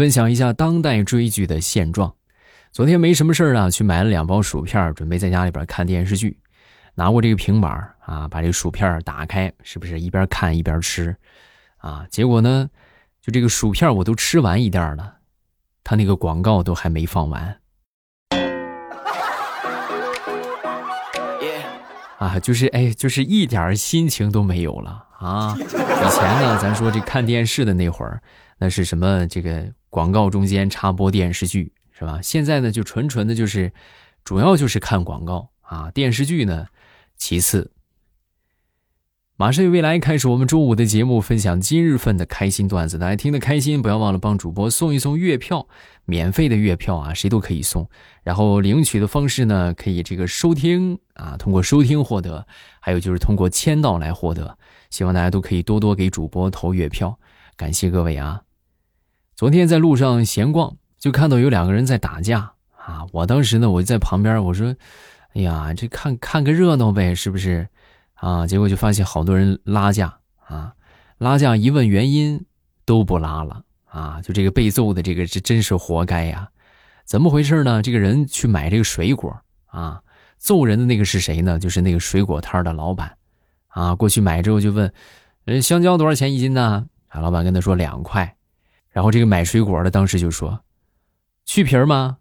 分享一下当代追剧的现状。昨天没什么事儿啊，去买了两包薯片，准备在家里边看电视剧。拿过这个平板啊，把这个薯片打开，是不是一边看一边吃？啊，结果呢，就这个薯片我都吃完一袋了，他那个广告都还没放完。啊，就是哎，就是一点心情都没有了啊！以前呢，咱说这看电视的那会儿，那是什么？这个广告中间插播电视剧是吧？现在呢，就纯纯的就是，主要就是看广告啊，电视剧呢，其次。马上与未来开始我们周五的节目，分享今日份的开心段子。大家听得开心，不要忘了帮主播送一送月票，免费的月票啊，谁都可以送。然后领取的方式呢，可以这个收听啊，通过收听获得，还有就是通过签到来获得。希望大家都可以多多给主播投月票，感谢各位啊！昨天在路上闲逛，就看到有两个人在打架啊，我当时呢，我就在旁边，我说：“哎呀，这看看个热闹呗，是不是？”啊，结果就发现好多人拉架啊，拉架一问原因都不拉了啊，就这个被揍的这个这真是活该呀！怎么回事呢？这个人去买这个水果啊，揍人的那个是谁呢？就是那个水果摊的老板啊，过去买之后就问，呃，香蕉多少钱一斤呢？啊，老板跟他说两块，然后这个买水果的当时就说，去皮儿吗？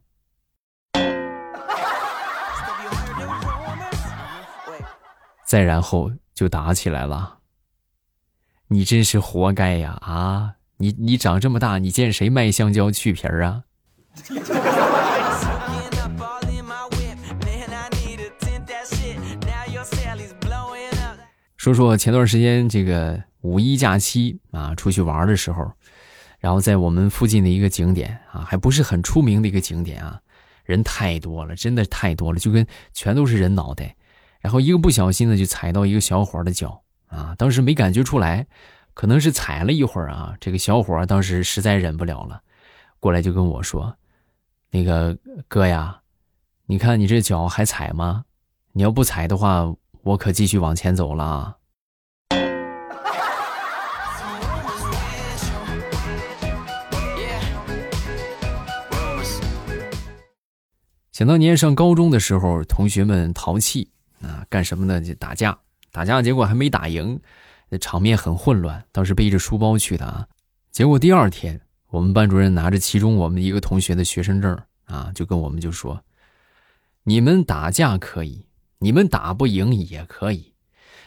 再然后就打起来了。你真是活该呀！啊，你你长这么大，你见谁卖香蕉去皮儿啊？说说前段时间这个五一假期啊，出去玩的时候，然后在我们附近的一个景点啊，还不是很出名的一个景点啊，人太多了，真的太多了，就跟全都是人脑袋。然后一个不小心呢，就踩到一个小伙的脚啊！当时没感觉出来，可能是踩了一会儿啊。这个小伙当时实在忍不了了，过来就跟我说：“那个哥呀，你看你这脚还踩吗？你要不踩的话，我可继续往前走了。”想当年上高中的时候，同学们淘气。啊，干什么呢？就打架，打架，结果还没打赢，那场面很混乱。当时背着书包去的啊，结果第二天，我们班主任拿着其中我们一个同学的学生证啊，就跟我们就说：“你们打架可以，你们打不赢也可以，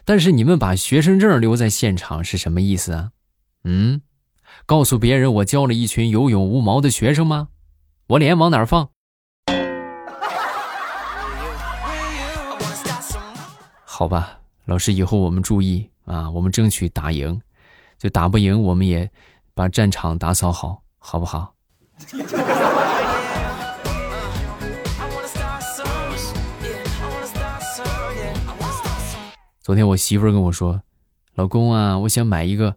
但是你们把学生证留在现场是什么意思啊？嗯，告诉别人我教了一群有勇无谋的学生吗？我脸往哪放？”好吧，老师，以后我们注意啊，我们争取打赢，就打不赢，我们也把战场打扫好，好不好？昨天我媳妇跟我说：“老公啊，我想买一个，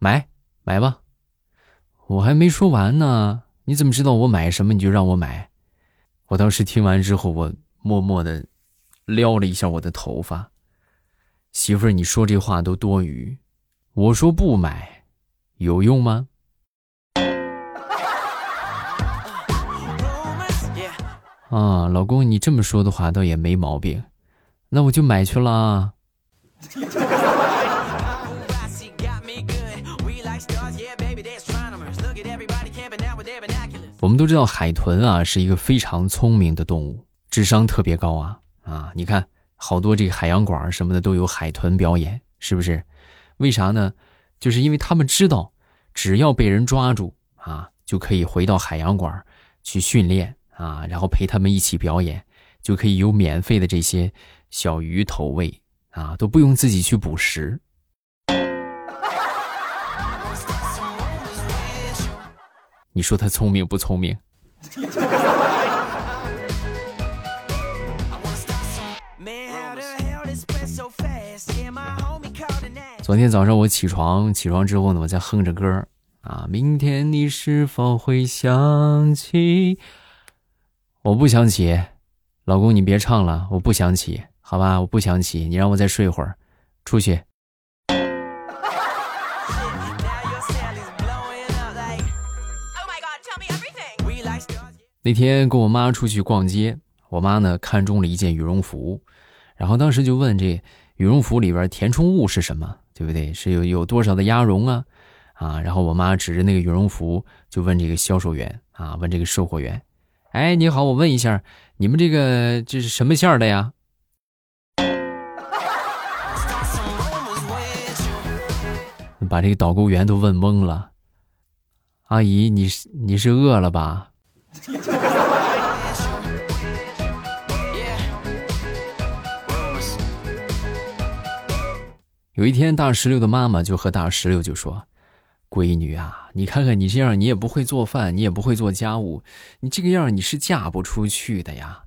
买买吧。”我还没说完呢，你怎么知道我买什么你就让我买？我当时听完之后，我默默的撩了一下我的头发。媳妇儿，你说这话都多余。我说不买，有用吗？啊，老公，你这么说的话倒也没毛病。那我就买去了。我们都知道海豚啊是一个非常聪明的动物，智商特别高啊啊！你看。好多这个海洋馆什么的都有海豚表演，是不是？为啥呢？就是因为他们知道，只要被人抓住啊，就可以回到海洋馆去训练啊，然后陪他们一起表演，就可以有免费的这些小鱼投喂啊，都不用自己去捕食。你说他聪明不聪明？昨天早上我起床，起床之后呢，我在哼着歌啊。明天你是否会想起？我不想起，老公你别唱了，我不想起，好吧，我不想起，你让我再睡会儿，出去。那天跟我妈出去逛街，我妈呢看中了一件羽绒服，然后当时就问这羽绒服里边填充物是什么，对不对？是有有多少的鸭绒啊？啊，然后我妈指着那个羽绒服就问这个销售员啊，问这个售货员，哎，你好，我问一下，你们这个这是什么馅儿的呀？把这个导购员都问懵了。阿姨，你是你是饿了吧？有一天，大石榴的妈妈就和大石榴就说：“闺女啊，你看看你这样，你也不会做饭，你也不会做家务，你这个样你是嫁不出去的呀。”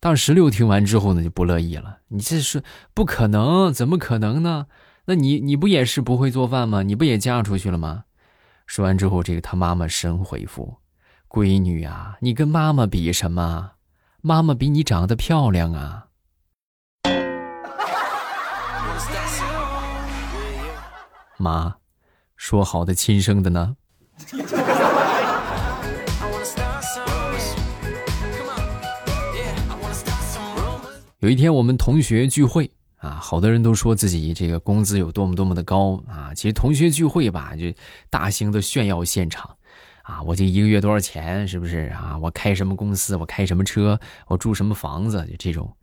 大石榴听完之后呢，就不乐意了：“你这是不可能，怎么可能呢？那你你不也是不会做饭吗？你不也嫁出去了吗？”说完之后，这个他妈妈神回复：“闺女啊，你跟妈妈比什么？妈妈比你长得漂亮啊！”妈，说好的亲生的呢？有一天我们同学聚会啊，好多人都说自己这个工资有多么多么的高啊。其实同学聚会吧，就大型的炫耀现场啊，我这一个月多少钱？是不是啊？我开什么公司？我开什么车？我住什么房子？就这种。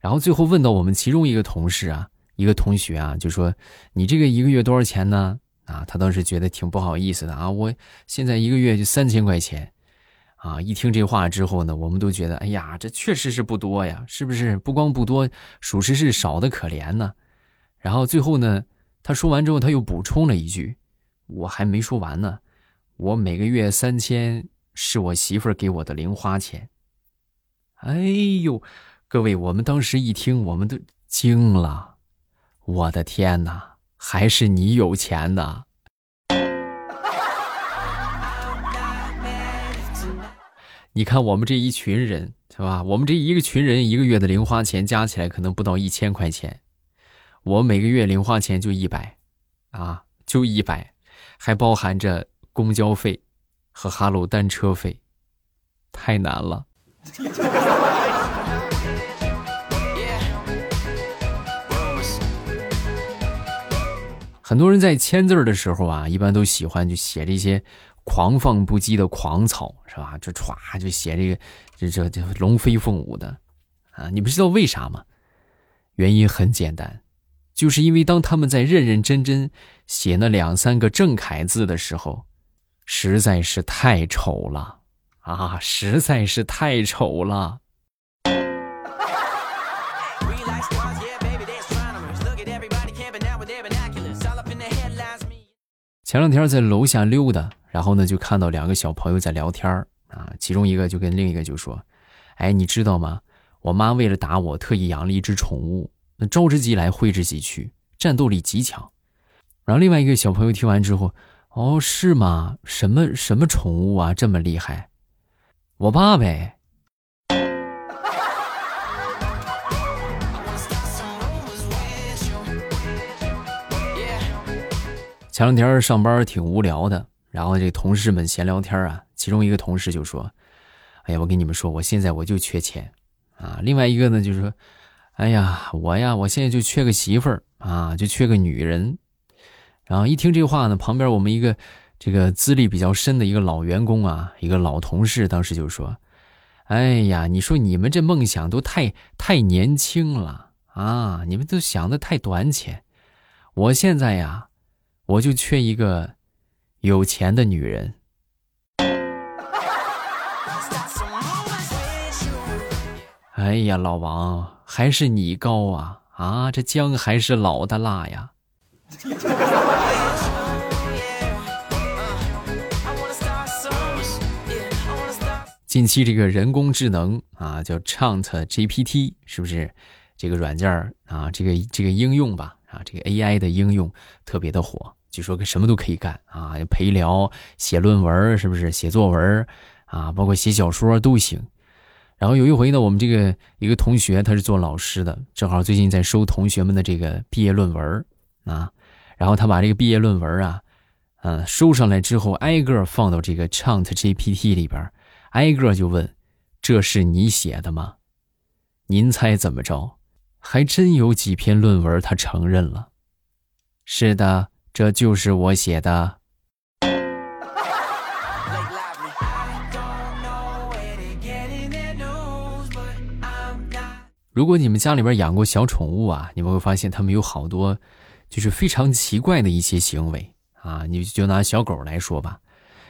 然后最后问到我们其中一个同事啊。一个同学啊，就说：“你这个一个月多少钱呢？”啊，他当时觉得挺不好意思的啊。我现在一个月就三千块钱，啊，一听这话之后呢，我们都觉得，哎呀，这确实是不多呀，是不是？不光不多，属实是少的可怜呢。然后最后呢，他说完之后，他又补充了一句：“我还没说完呢，我每个月三千是我媳妇儿给我的零花钱。”哎呦，各位，我们当时一听，我们都惊了。我的天哪，还是你有钱呢！你看我们这一群人是吧？我们这一个群人一个月的零花钱加起来可能不到一千块钱，我每个月零花钱就一百，啊，就一百，还包含着公交费和哈喽单车费，太难了。很多人在签字的时候啊，一般都喜欢就写这些狂放不羁的狂草，是吧？就歘就写这个，这这这龙飞凤舞的，啊，你不知道为啥吗？原因很简单，就是因为当他们在认认真真写那两三个正楷字的时候，实在是太丑了啊！实在是太丑了。前两天在楼下溜达，然后呢就看到两个小朋友在聊天啊，其中一个就跟另一个就说：“哎，你知道吗？我妈为了打我，特意养了一只宠物，那招之即来，挥之即去，战斗力极强。”然后另外一个小朋友听完之后：“哦，是吗？什么什么宠物啊，这么厉害？我爸呗。”前两天上班挺无聊的，然后这同事们闲聊天啊，其中一个同事就说：“哎呀，我跟你们说，我现在我就缺钱啊。”另外一个呢就说：“哎呀，我呀，我现在就缺个媳妇儿啊，就缺个女人。”然后一听这话呢，旁边我们一个这个资历比较深的一个老员工啊，一个老同事，当时就说：“哎呀，你说你们这梦想都太太年轻了啊，你们都想的太短浅。我现在呀。”我就缺一个有钱的女人。哎呀，老王，还是你高啊！啊，这姜还是老的辣呀。近期这个人工智能啊，叫 Chat GPT，是不是？这个软件啊，这个这个应用吧，啊，这个 AI 的应用特别的火。据说个什么都可以干啊，陪聊、写论文，是不是写作文啊？包括写小说都行。然后有一回呢，我们这个一个同学，他是做老师的，正好最近在收同学们的这个毕业论文啊。然后他把这个毕业论文啊，嗯，收上来之后，挨个放到这个 Chat GPT 里边，挨个就问这是你写的吗？您猜怎么着？还真有几篇论文他承认了。是的，这就是我写的。如果你们家里边养过小宠物啊，你们会发现它们有好多，就是非常奇怪的一些行为啊。你就拿小狗来说吧，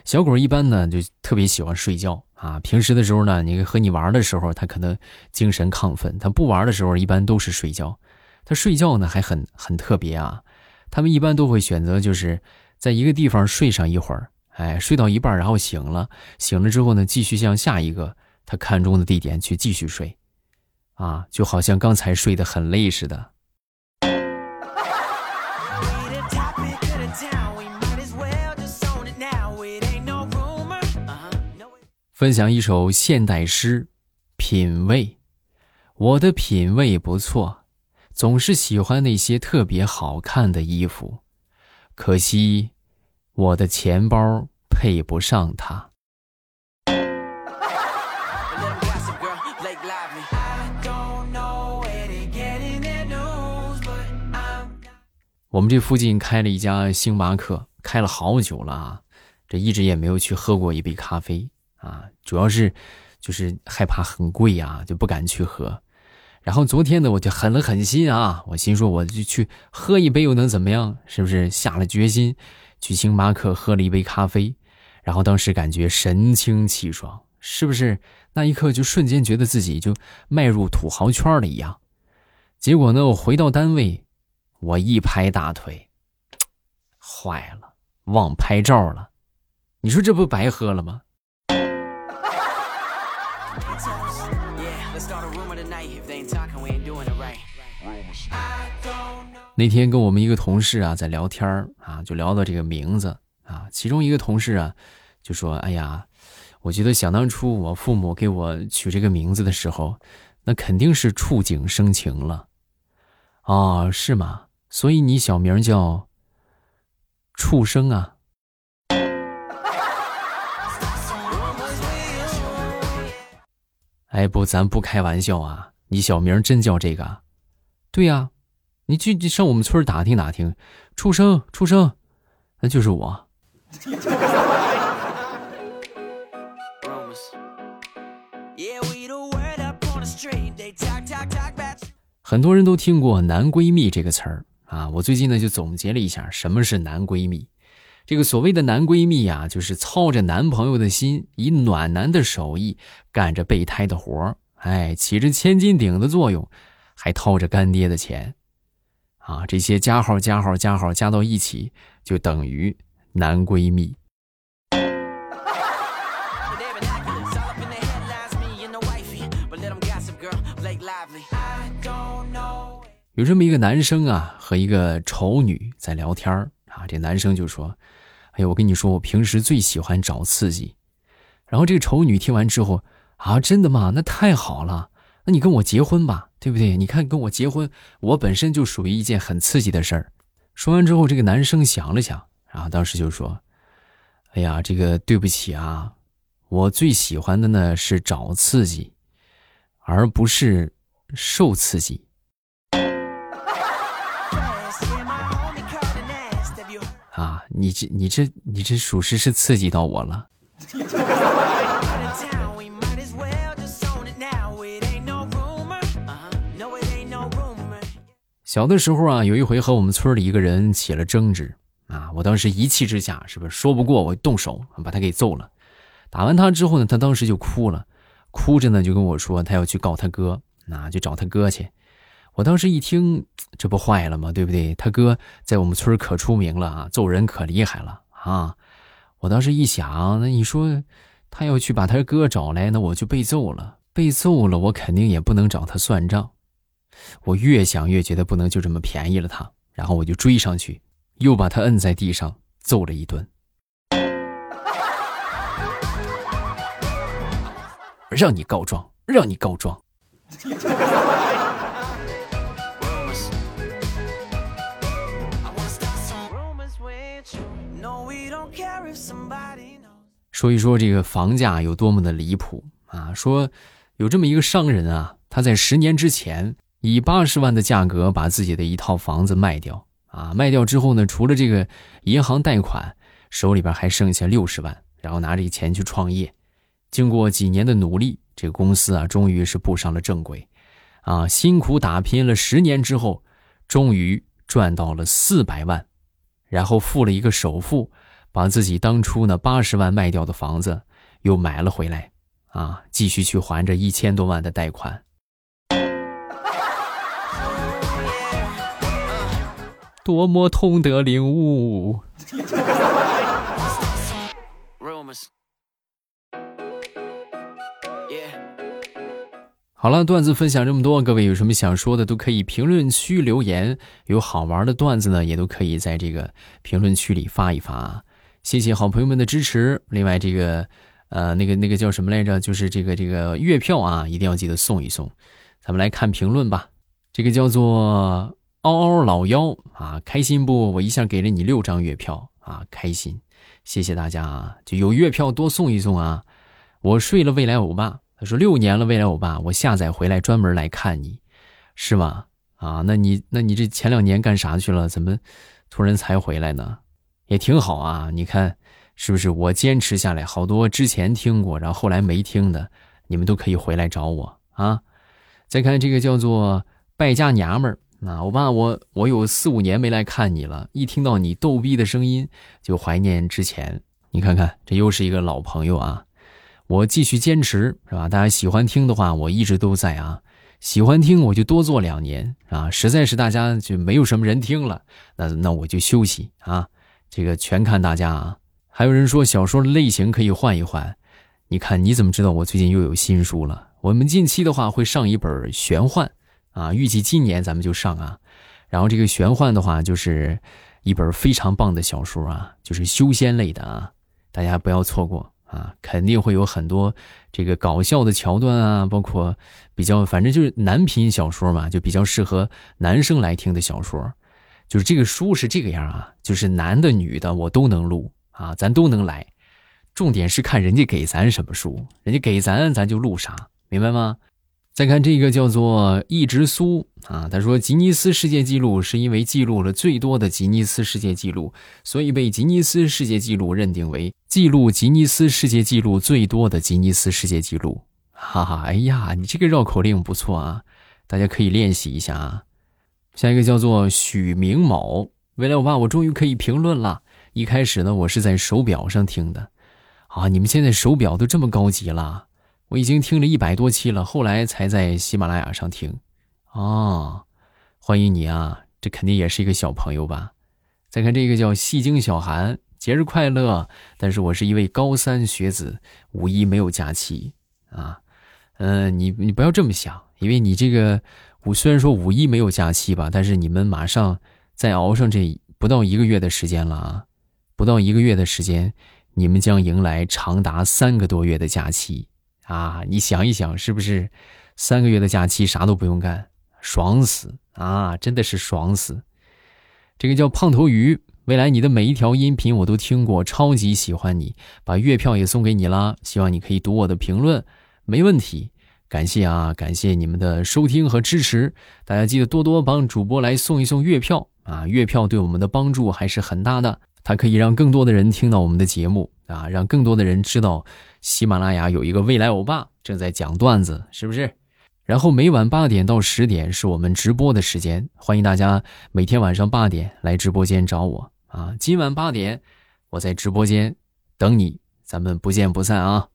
小狗一般呢就特别喜欢睡觉啊。平时的时候呢，你和你玩的时候，它可能精神亢奋；它不玩的时候，一般都是睡觉。它睡觉呢还很很特别啊，他们一般都会选择就是在一个地方睡上一会儿，哎，睡到一半然后醒了，醒了之后呢，继续向下一个他看中的地点去继续睡。啊，就好像刚才睡得很累似的。分享一首现代诗，品味。我的品味不错，总是喜欢那些特别好看的衣服，可惜我的钱包配不上它。我们这附近开了一家星巴克，开了好久了啊，这一直也没有去喝过一杯咖啡啊，主要是就是害怕很贵啊，就不敢去喝。然后昨天呢，我就狠了狠心啊，我心说我就去喝一杯又能怎么样？是不是下了决心去星巴克喝了一杯咖啡？然后当时感觉神清气爽，是不是？那一刻就瞬间觉得自己就迈入土豪圈了一样。结果呢，我回到单位。我一拍大腿，坏了，忘拍照了。你说这不白喝了吗？那天跟我们一个同事啊在聊天啊，就聊到这个名字啊，其中一个同事啊就说：“哎呀，我觉得想当初我父母给我取这个名字的时候，那肯定是触景生情了。”哦，是吗？所以你小名叫畜生啊？哎不，咱不开玩笑啊！你小名真叫这个？对呀，你去你上我们村打听打听，出生出生，那就是我。很多人都听过“男闺蜜”这个词儿。啊，我最近呢就总结了一下什么是男闺蜜。这个所谓的男闺蜜啊，就是操着男朋友的心，以暖男的手艺干着备胎的活儿，哎，起着千斤顶的作用，还掏着干爹的钱。啊，这些加号加号加号加到一起，就等于男闺蜜。有这么一个男生啊，和一个丑女在聊天啊。这男生就说：“哎，我跟你说，我平时最喜欢找刺激。”然后这个丑女听完之后啊，真的吗？那太好了，那你跟我结婚吧，对不对？你看跟我结婚，我本身就属于一件很刺激的事儿。说完之后，这个男生想了想，然后当时就说：“哎呀，这个对不起啊，我最喜欢的呢是找刺激，而不是受刺激。”啊，你这你这你这属实是刺激到我了。小的时候啊，有一回和我们村里一个人起了争执啊，我当时一气之下，是不是说不过我动手把他给揍了？打完他之后呢，他当时就哭了，哭着呢就跟我说他要去告他哥，那就找他哥去。我当时一听，这不坏了吗？对不对？他哥在我们村可出名了啊，揍人可厉害了啊！我当时一想，那你说他要去把他哥找来，那我就被揍了。被揍了，我肯定也不能找他算账。我越想越觉得不能就这么便宜了他，然后我就追上去，又把他摁在地上揍了一顿。让你告状，让你告状。说一说这个房价有多么的离谱啊，说有这么一个商人啊，他在十年之前以八十万的价格把自己的一套房子卖掉啊，卖掉之后呢，除了这个银行贷款，手里边还剩下六十万，然后拿着钱去创业。经过几年的努力，这个公司啊，终于是步上了正轨，啊，辛苦打拼了十年之后，终于赚到了四百万，然后付了一个首付，把自己当初呢八十万卖掉的房子又买了回来，啊，继续去还这一千多万的贷款。多么通得领悟！好了，段子分享这么多，各位有什么想说的，都可以评论区留言。有好玩的段子呢，也都可以在这个评论区里发一发。谢谢好朋友们的支持。另外，这个呃，那个那个叫什么来着？就是这个这个月票啊，一定要记得送一送。咱们来看评论吧。这个叫做嗷嗷老妖啊，开心不？我一下给了你六张月票啊，开心。谢谢大家啊，就有月票多送一送啊。我睡了未来欧巴。他说：“六年了，未来欧巴，我下载回来专门来看你，是吗？啊，那你那你这前两年干啥去了？怎么突然才回来呢？也挺好啊，你看是不是？我坚持下来，好多之前听过，然后后来没听的，你们都可以回来找我啊。再看这个叫做败家娘们儿啊，我爸，我我有四五年没来看你了，一听到你逗逼的声音就怀念之前。你看看，这又是一个老朋友啊。”我继续坚持，是吧？大家喜欢听的话，我一直都在啊。喜欢听我就多做两年啊。实在是大家就没有什么人听了，那那我就休息啊。这个全看大家啊。还有人说小说类型可以换一换，你看你怎么知道我最近又有新书了？我们近期的话会上一本玄幻啊，预计今年咱们就上啊。然后这个玄幻的话就是一本非常棒的小说啊，就是修仙类的啊，大家不要错过。啊，肯定会有很多这个搞笑的桥段啊，包括比较，反正就是男频小说嘛，就比较适合男生来听的小说。就是这个书是这个样啊，就是男的女的我都能录啊，咱都能来。重点是看人家给咱什么书，人家给咱咱就录啥，明白吗？再看这个叫做一直苏啊，他说吉尼斯世界纪录是因为记录了最多的吉尼斯世界纪录，所以被吉尼斯世界纪录认定为记录吉尼斯世界纪录最多的吉尼斯世界纪录。哈哈，哎呀，你这个绕口令不错啊，大家可以练习一下啊。下一个叫做许明某，未来我爸我终于可以评论了。一开始呢，我是在手表上听的，啊，你们现在手表都这么高级了。我已经听了一百多期了，后来才在喜马拉雅上听。哦，欢迎你啊！这肯定也是一个小朋友吧？再看这个叫戏精小韩，节日快乐！但是我是一位高三学子，五一没有假期啊。嗯，你你不要这么想，因为你这个五虽然说五一没有假期吧，但是你们马上再熬上这不到一个月的时间了啊！不到一个月的时间，你们将迎来长达三个多月的假期。啊，你想一想，是不是三个月的假期啥都不用干，爽死啊！真的是爽死。这个叫胖头鱼，未来你的每一条音频我都听过，超级喜欢你，把月票也送给你啦。希望你可以读我的评论，没问题。感谢啊，感谢你们的收听和支持，大家记得多多帮主播来送一送月票啊，月票对我们的帮助还是很大的，它可以让更多的人听到我们的节目啊，让更多的人知道。喜马拉雅有一个未来欧巴正在讲段子，是不是？然后每晚八点到十点是我们直播的时间，欢迎大家每天晚上八点来直播间找我啊！今晚八点我在直播间等你，咱们不见不散啊！